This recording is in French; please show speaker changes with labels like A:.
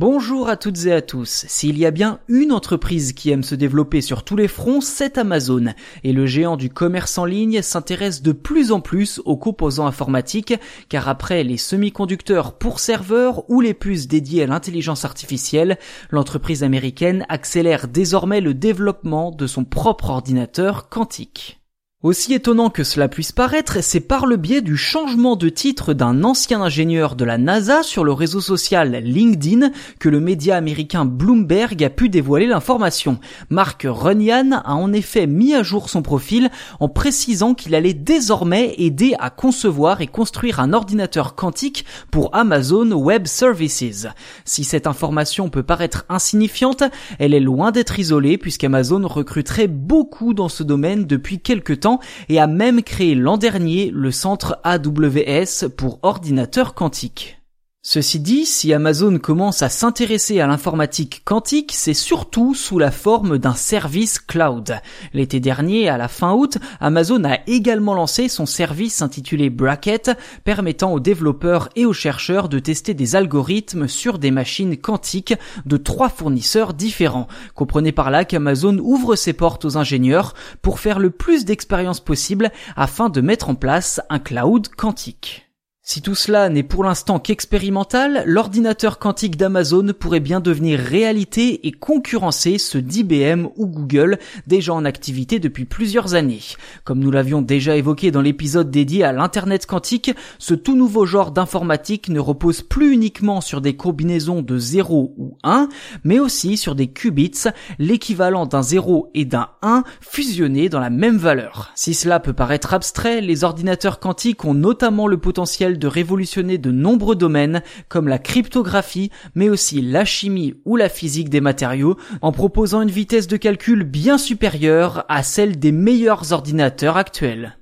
A: Bonjour à toutes et à tous. S'il y a bien une entreprise qui aime se développer sur tous les fronts, c'est Amazon. Et le géant du commerce en ligne s'intéresse de plus en plus aux composants informatiques, car après les semi-conducteurs pour serveurs ou les puces dédiées à l'intelligence artificielle, l'entreprise américaine accélère désormais le développement de son propre ordinateur quantique. Aussi étonnant que cela puisse paraître, c'est par le biais du changement de titre d'un ancien ingénieur de la NASA sur le réseau social LinkedIn que le média américain Bloomberg a pu dévoiler l'information. Mark Runyan a en effet mis à jour son profil en précisant qu'il allait désormais aider à concevoir et construire un ordinateur quantique pour Amazon Web Services. Si cette information peut paraître insignifiante, elle est loin d'être isolée puisqu'Amazon recruterait beaucoup dans ce domaine depuis quelques temps et a même créé l'an dernier le centre AWS pour ordinateurs quantiques. Ceci dit, si Amazon commence à s'intéresser à l'informatique quantique, c'est surtout sous la forme d'un service cloud. L'été dernier, à la fin août, Amazon a également lancé son service intitulé Bracket, permettant aux développeurs et aux chercheurs de tester des algorithmes sur des machines quantiques de trois fournisseurs différents. Comprenez par là qu'Amazon ouvre ses portes aux ingénieurs pour faire le plus d'expériences possible afin de mettre en place un cloud quantique. Si tout cela n'est pour l'instant qu'expérimental, l'ordinateur quantique d'Amazon pourrait bien devenir réalité et concurrencer ceux d'IBM ou Google, déjà en activité depuis plusieurs années. Comme nous l'avions déjà évoqué dans l'épisode dédié à l'Internet quantique, ce tout nouveau genre d'informatique ne repose plus uniquement sur des combinaisons de 0 ou 1, mais aussi sur des qubits, l'équivalent d'un 0 et d'un 1 fusionnés dans la même valeur. Si cela peut paraître abstrait, les ordinateurs quantiques ont notamment le potentiel de révolutionner de nombreux domaines comme la cryptographie, mais aussi la chimie ou la physique des matériaux, en proposant une vitesse de calcul bien supérieure à celle des meilleurs ordinateurs actuels.